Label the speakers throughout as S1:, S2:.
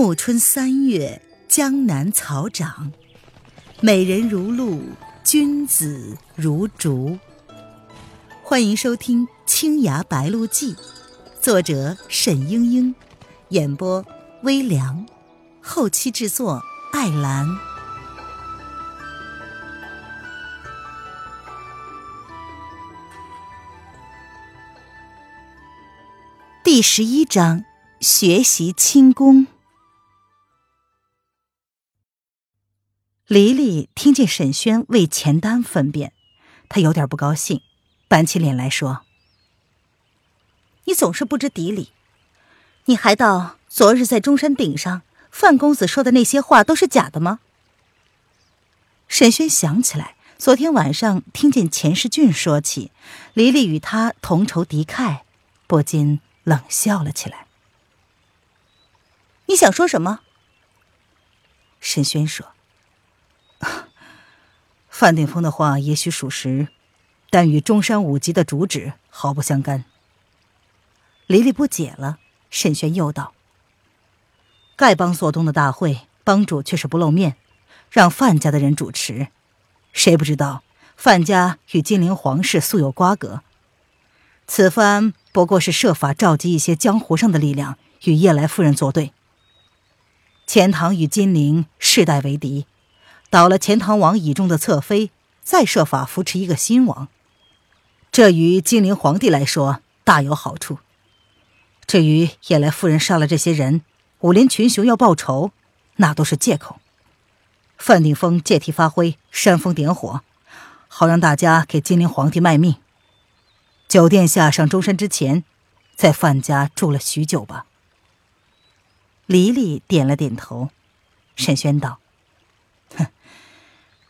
S1: 暮春三月，江南草长，美人如露，君子如竹。欢迎收听《青崖白鹿记》，作者沈英英，演播微凉，后期制作艾兰。第十一章：学习轻功。黎黎听见沈轩为钱丹分辨，他有点不高兴，板起脸来说：“
S2: 你总是不知底里，你还道昨日在中山顶上，范公子说的那些话都是假的吗？”
S1: 沈轩想起来，昨天晚上听见钱世俊说起黎黎与他同仇敌忾，不禁冷笑了起来。
S2: “你想说什么？”
S1: 沈轩说。范定峰的话也许属实，但与中山五级的主旨毫不相干。黎黎不解了，沈轩又道：“丐帮所动的大会，帮主却是不露面，让范家的人主持。谁不知道范家与金陵皇室素有瓜葛？此番不过是设法召集一些江湖上的力量与叶来夫人作对。钱塘与金陵世代为敌。”倒了钱塘王倚重的侧妃，再设法扶持一个新王，这于金陵皇帝来说大有好处。至于叶来夫人杀了这些人，武林群雄要报仇，那都是借口。范定峰借题发挥，煽风点火，好让大家给金陵皇帝卖命。九殿下上中山之前，在范家住了许久吧？黎黎点了点头。沈轩道。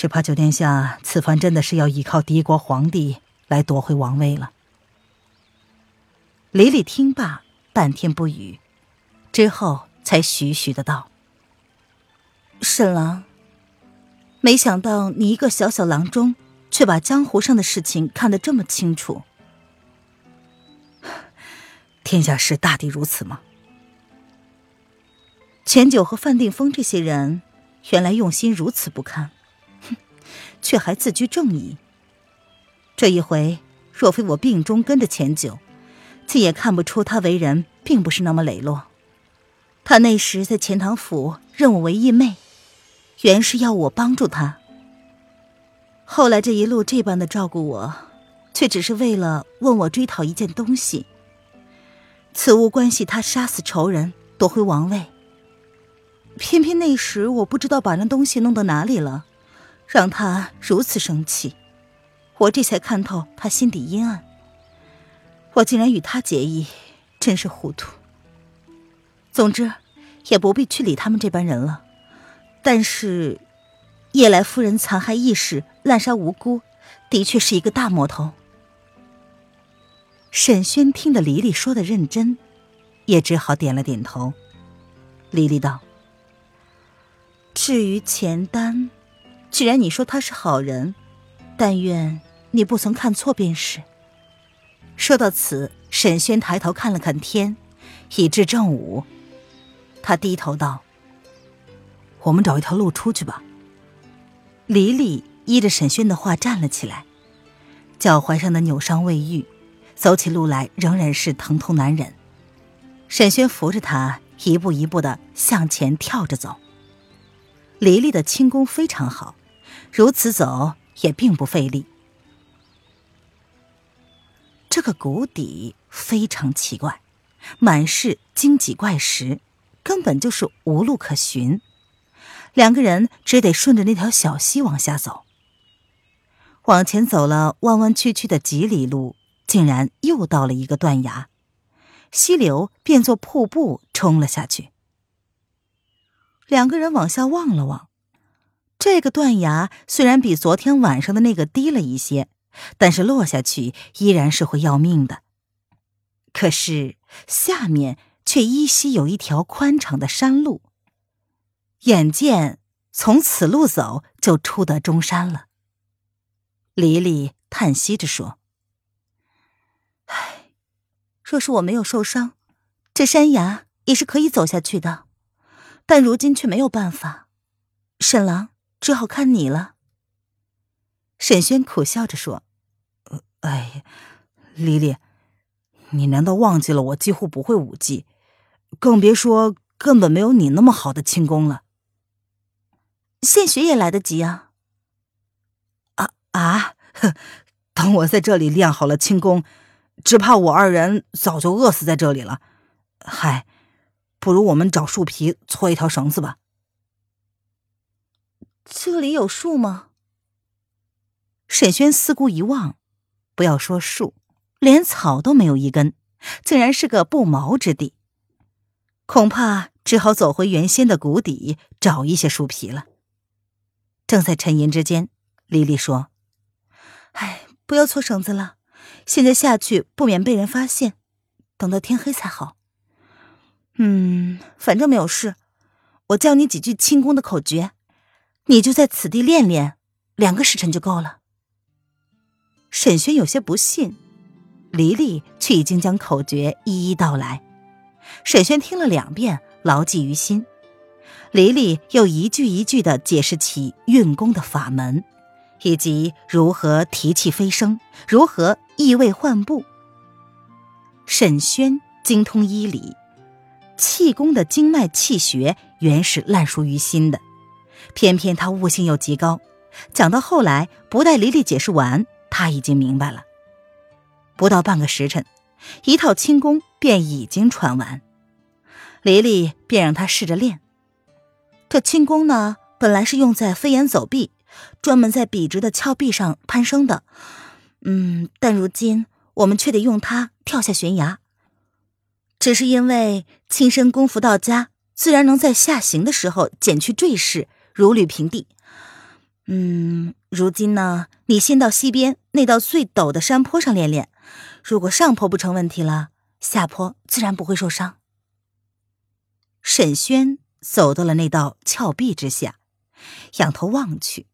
S1: 只怕九殿下此番真的是要依靠敌国皇帝来夺回王位了。李李听罢，半天不语，之后才徐徐的道：“
S2: 沈郎，没想到你一个小小郎中，却把江湖上的事情看得这么清楚。
S1: 天下事大抵如此吗？
S2: 钱九和范定峰这些人，原来用心如此不堪。”却还自居正义。这一回，若非我病中跟着钱九，竟也看不出他为人并不是那么磊落。他那时在钱塘府认我为义妹，原是要我帮助他。后来这一路这般的照顾我，却只是为了问我追讨一件东西。此物关系他杀死仇人，夺回王位。偏偏那时我不知道把那东西弄到哪里了。让他如此生气，我这才看透他心底阴暗。我竟然与他结义，真是糊涂。总之，也不必去理他们这般人了。但是，夜来夫人残害义士、滥杀无辜，的确是一个大魔头。
S1: 沈轩听得黎黎说的认真，也只好点了点头。黎黎道：“
S2: 至于钱丹。”既然你说他是好人，但愿你不曾看错便是。
S1: 说到此，沈轩抬头看了看天，已至正午。他低头道：“我们找一条路出去吧。”黎黎依着沈轩的话站了起来，脚踝上的扭伤未愈，走起路来仍然是疼痛难忍。沈轩扶着他，一步一步的向前跳着走。黎黎的轻功非常好。如此走也并不费力。这个谷底非常奇怪，满是荆棘怪石，根本就是无路可寻。两个人只得顺着那条小溪往下走。往前走了弯弯曲曲的几里路，竟然又到了一个断崖，溪流变作瀑布冲了下去。两个人往下望了望。这个断崖虽然比昨天晚上的那个低了一些，但是落下去依然是会要命的。可是下面却依稀有一条宽敞的山路，眼见从此路走就出得中山了。黎黎叹息着说：“
S2: 唉，若是我没有受伤，这山崖也是可以走下去的。但如今却没有办法，沈郎只好看你了。
S1: 沈轩苦笑着说：“哎，丽丽，你难道忘记了我几乎不会武技，更别说根本没有你那么好的轻功了。
S2: 现学也来得及啊。
S1: 啊啊！等我在这里练好了轻功，只怕我二人早就饿死在这里了。嗨。”不如我们找树皮搓一条绳子吧。
S2: 这里有树吗？
S1: 沈轩四顾一望，不要说树，连草都没有一根，竟然是个不毛之地。恐怕只好走回原先的谷底找一些树皮了。正在沉吟之间，丽丽说：“
S2: 哎，不要搓绳子了，现在下去不免被人发现，等到天黑才好。”嗯，反正没有事，我教你几句轻功的口诀，你就在此地练练，两个时辰就够了。
S1: 沈轩有些不信，黎黎却已经将口诀一一道来。沈轩听了两遍，牢记于心。黎黎又一句一句的解释起运功的法门，以及如何提气飞升，如何易位换步。沈轩精通医理。气功的经脉气穴原是烂熟于心的，偏偏他悟性又极高，讲到后来，不待黎黎解释完，他已经明白了。不到半个时辰，一套轻功便已经传完，黎黎便让他试着练。这轻功呢，本来是用在飞檐走壁，专门在笔直的峭壁上攀升的，嗯，但如今我们却得用它跳下悬崖。只是因为轻身功夫到家，自然能在下行的时候减去坠势，如履平地。嗯，如今呢，你先到西边那道最陡的山坡上练练，如果上坡不成问题了，下坡自然不会受伤。沈轩走到了那道峭壁之下，仰头望去，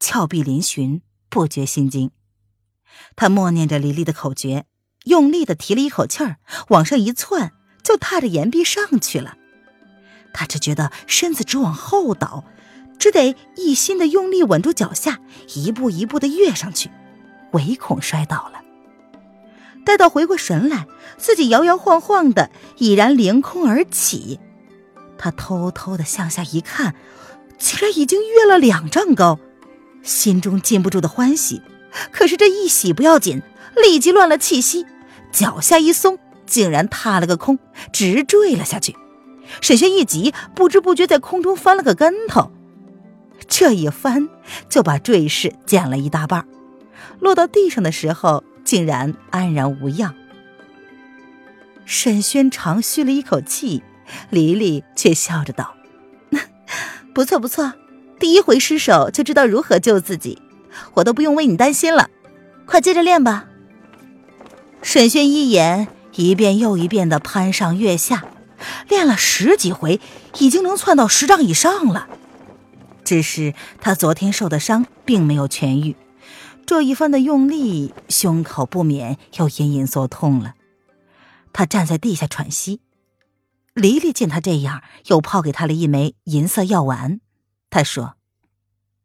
S1: 峭壁嶙峋，不觉心惊。他默念着李丽的口诀。用力的提了一口气儿，往上一窜，就踏着岩壁上去了。他只觉得身子直往后倒，只得一心的用力稳住脚下，一步一步的跃上去，唯恐摔倒了。待到回过神来，自己摇摇晃晃的已然凌空而起。他偷偷的向下一看，竟然已经跃了两丈高，心中禁不住的欢喜。可是这一喜不要紧，立即乱了气息。脚下一松，竟然踏了个空，直坠了下去。沈轩一急，不知不觉在空中翻了个跟头，这一翻就把坠势减了一大半。落到地上的时候，竟然安然无恙。沈轩长吁了一口气，黎黎却笑着道：“ 不错不错，第一回失手就知道如何救自己，我都不用为你担心了。快接着练吧。”沈轩一眼一遍又一遍的攀上月下，练了十几回，已经能窜到十丈以上了。只是他昨天受的伤并没有痊愈，这一番的用力，胸口不免又隐隐作痛了。他站在地下喘息。黎黎见他这样，又抛给他了一枚银色药丸。他说：“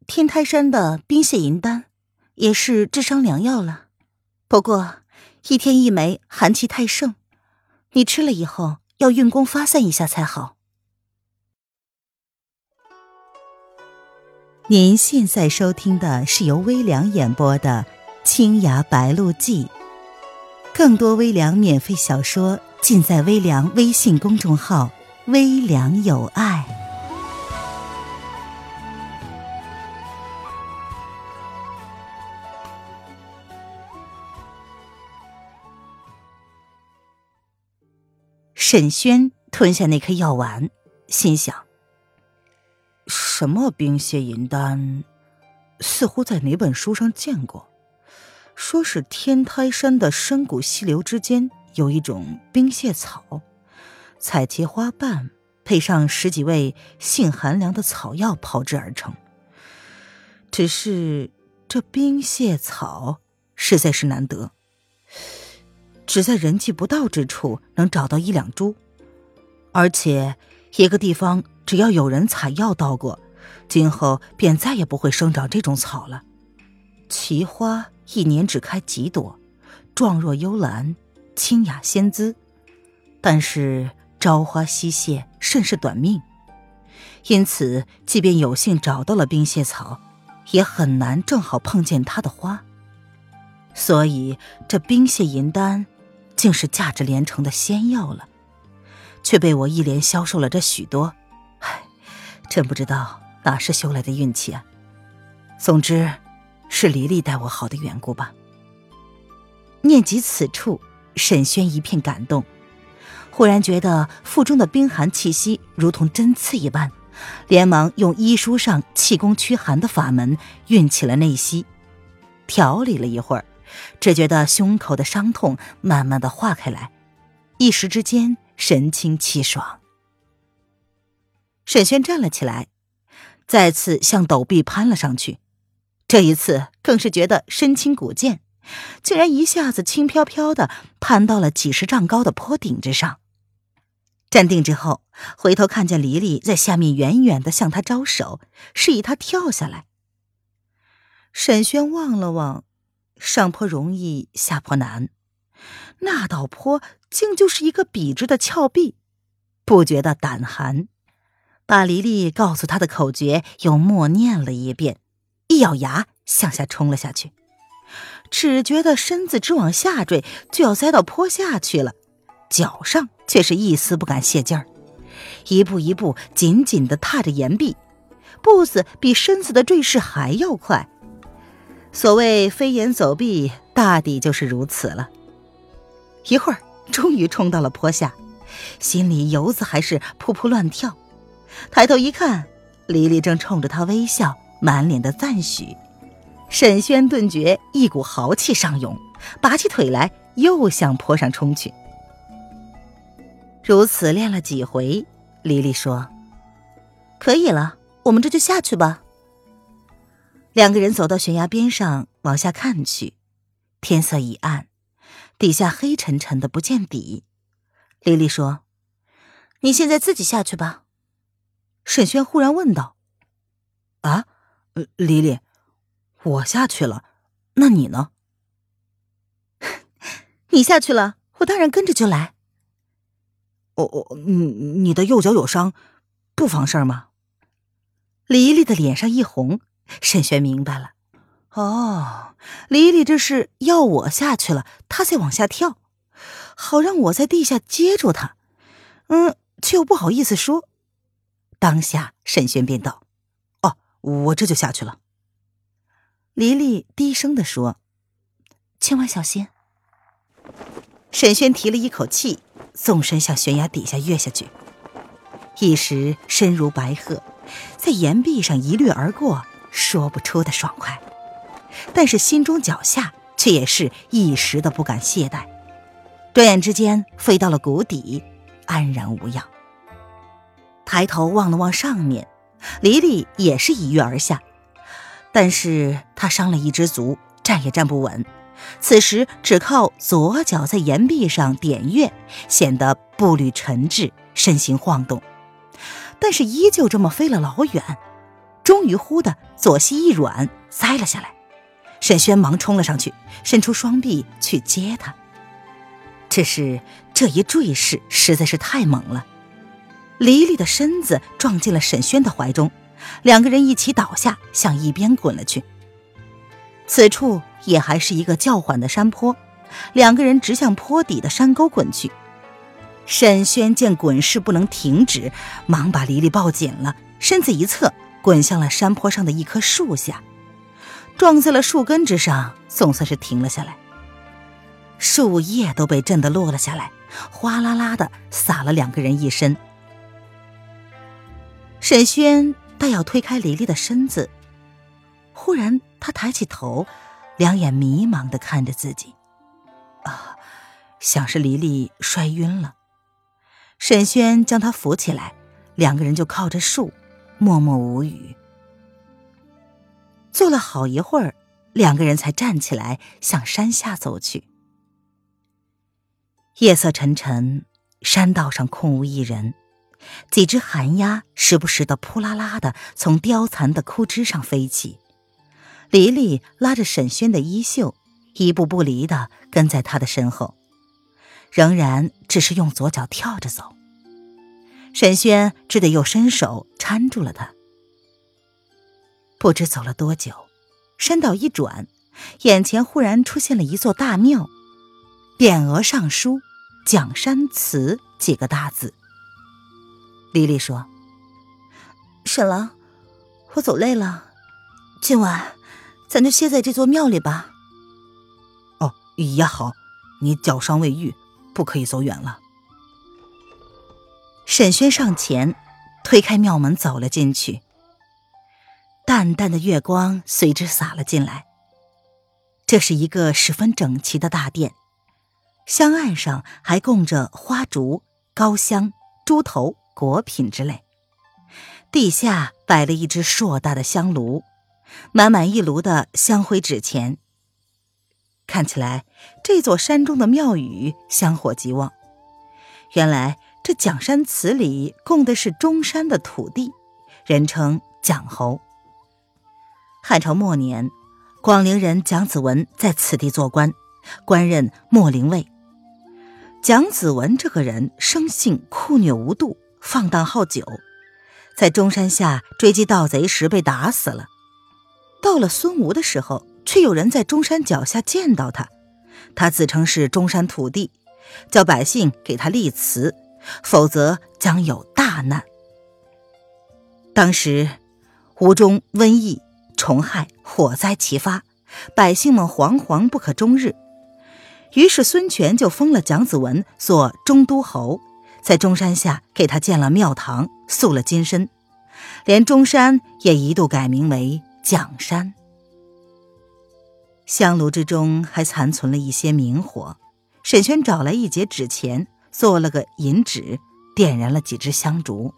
S1: 天台山的冰泻银丹，也是治伤良药了。不过……”一天一枚，寒气太盛，你吃了以后要运功发散一下才好。您现在收听的是由微凉演播的《青崖白鹿记》，更多微凉免费小说尽在微凉微信公众号“微凉有爱”。沈轩吞下那颗药丸，心想：什么冰屑银丹，似乎在哪本书上见过。说是天台山的深谷溪流之间有一种冰屑草，采集花瓣，配上十几味性寒凉的草药炮制而成。只是这冰屑草实在是难得。只在人迹不到之处能找到一两株，而且一个地方
S2: 只要有人采药到过，今后便再也不会生长这种草了。奇花一年只开几朵，状若幽兰，清雅仙姿，但是朝花夕谢，甚是短命。因此，即便有幸找到了冰蟹草，也很难正好碰见它的花。所以，这冰蟹银丹，竟是价值连城的仙药了，却被我一连销售了这许多。唉，真不知道哪是修来的运气啊！总之，是黎黎待我好的缘故吧。念及此处，沈轩一片感动，忽然觉得腹中的冰寒气息如同针刺一般，连忙用医书上气功驱寒的法门运起了内息，调理了一会儿。只觉得胸口的伤痛慢慢的化开来，一时之间神清气爽。沈轩站了起来，再次向陡壁攀了上去，这一次更是觉得身轻骨健，竟然一下子轻飘飘的攀到了几十丈高的坡顶之上。站定之后，回头看见黎黎在下面远远的向他招手，示意他跳下来。沈轩望了望。上坡容易下坡难，那道坡竟就是一个笔直的峭壁，不觉得胆寒。把黎黎告诉他的口诀又默念了一遍，一咬牙向下冲了下去。只觉得身子直往下坠，就要栽到坡下去了，脚上却是一丝不敢泄劲儿，一步一步紧紧的踏着岩壁，步子比身子的坠势还要快。所谓飞檐走壁，大抵就是如此了。一会儿，终于冲到了坡下，心里油子还是扑扑乱跳。抬头一看，黎黎正冲着他微笑，满脸的赞许。沈轩顿觉一股豪气上涌，拔起腿来，又向坡上冲去。如此练了几回，黎黎说：“可以了，我们这就下去吧。”两个人走到悬崖边上，往下看去，天色已暗，底下黑沉沉的，不见底。丽丽说：“你现在自己下去吧。”沈轩忽然问道：“啊，丽丽，我下去了，那你呢？”“ 你下去了，我当然跟着就来。”“我我你你的右脚有伤，不妨事儿吗？”黎丽的脸上一红。沈轩明白了，哦，黎黎这是要我下去了，他再往下跳，好让我在地下接住他。嗯，却又不好意思说。当下，沈轩便道：“哦，我这就下去了。”黎黎低声的说：“千万小心。”沈轩提了一口气，纵身向悬崖底下跃下去，一时身如白鹤，在岩壁上一掠而过。说不出的爽快，但是心中脚下却也是一时的不敢懈怠。转眼之间飞到了谷底，安然无恙。抬头望了望上面，黎黎也是一跃而下，但是他伤了一只足，站也站不稳。此时只靠左脚在岩壁上点跃，显得步履沉滞，身形晃动，但是依旧这么飞了老远。终于，忽的左膝一软，栽了下来。沈轩忙冲了上去，伸出双臂去接他。只是这一坠势实在是太猛了，黎黎的身子撞进了沈轩的怀中，两个人一起倒下，向一边滚了去。此处也还是一个较缓的山坡，两个人直向坡底的山沟滚去。沈轩见滚势不能停止，忙把黎黎抱紧了，身子一侧。滚向了山坡上的一棵树下，撞在了树根之上，总算是停了下来。树叶都被震得落了下来，哗啦啦的洒了两个人一身。沈轩待要推开黎黎的身子，忽然他抬起头，两眼迷茫的看着自己，啊，想是黎黎摔晕了。沈轩将她扶起来，两个人就靠着树。默默无语，坐了好一会儿，两个人才站起来向山下走去。夜色沉沉，山道上空无一人，几只寒鸦时不时的扑啦啦的从凋残的枯枝上飞起。黎黎拉着沈轩的衣袖，一步不离的跟在他的身后，仍然只是用左脚跳着走。沈轩只得又伸手搀住了他。不知走了多久，山道一转，眼前忽然出现了一座大庙，匾额上书“蒋山祠”几个大字。黎黎说：“沈郎，我走累了，今晚咱就歇在这座庙里吧。”“
S1: 哦，也好，你脚伤未愈，不可以走远了。”
S2: 沈轩上前推开庙门，走了进去。淡淡的月光随之洒了进来。这是一个十分整齐的大殿，香案上还供着花烛、高香、猪头。果品之类，地下摆了一只硕大的香炉，满满一炉的香灰纸钱。看起来这座山中的庙宇香火极旺。原来这蒋山祠里供的是中山的土地，人称蒋侯。汉朝末年，广陵人蒋子文在此地做官，官任秣陵尉。蒋子文这个人生性酷虐无度。放荡好酒，在中山下追击盗贼时被打死了。到了孙吴的时候，却有人在中山脚下见到他，他自称是中山土地，叫百姓给他立祠，否则将有大难。当时吴中瘟疫、虫害、火灾齐发，百姓们惶惶不可终日，于是孙权就封了蒋子文做中都侯。在中山下给他建了庙堂，塑了金身，连中山也一度改名为蒋山。香炉之中还残存了一些明火，沈轩找来一截纸钱，做了个银纸，点燃了几支香烛，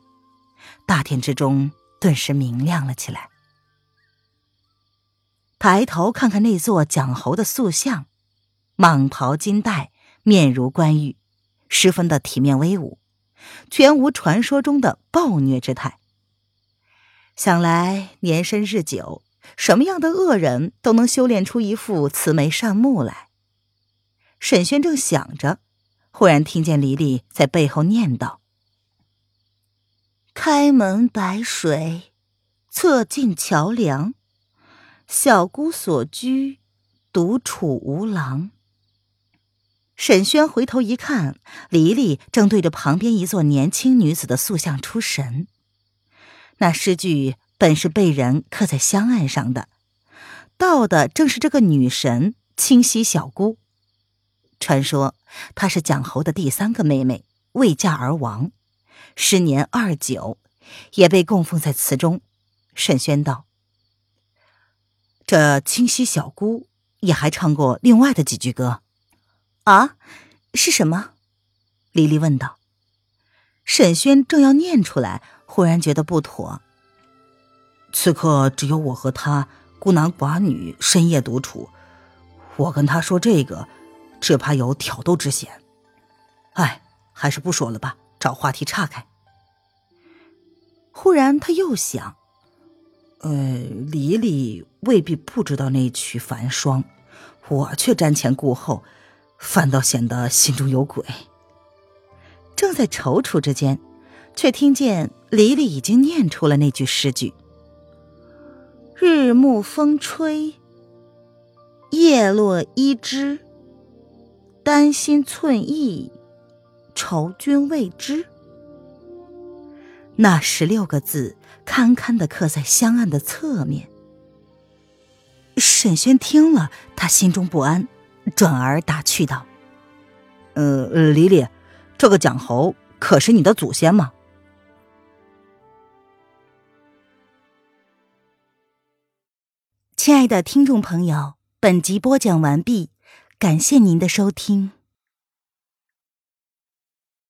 S2: 大殿之中顿时明亮了起来。抬头看看那座蒋侯的塑像，蟒袍金带，面如冠玉。十分的体面威武，全无传说中的暴虐之态。想来年深日久，什么样的恶人都能修炼出一副慈眉善目来。沈轩正想着，忽然听见黎黎在背后念叨：“开门白水，侧进桥梁，小姑所居，独处无郎。”沈轩回头一看，黎黎正对着旁边一座年轻女子的塑像出神。那诗句本是被人刻在香案上的，道的正是这个女神清溪小姑。传说她是蒋侯的第三个妹妹，未嫁而亡，时年二九，也被供奉在祠中。沈轩道：“这清溪小姑也还唱过另外的几句歌。”啊，是什么？黎黎问道。沈轩正要念出来，忽然觉得不妥。
S1: 此刻只有我和他孤男寡女，深夜独处，我跟他说这个，只怕有挑逗之嫌。哎，还是不说了吧，找话题岔开。
S2: 忽然他又想，
S1: 呃，黎黎未必不知道那曲《繁霜》，我却瞻前顾后。反倒显得心中有鬼。
S2: 正在踌躇之间，却听见黎黎已经念出了那句诗句：“日暮风吹，叶落依枝。丹心寸意，愁君未知。”那十六个字堪堪的刻在香案的侧面。沈轩听了，他心中不安。转而打趣道：“
S1: 呃，黎黎，这个蒋侯可是你的祖先吗？”
S2: 亲爱的听众朋友，本集播讲完毕，感谢您的收听。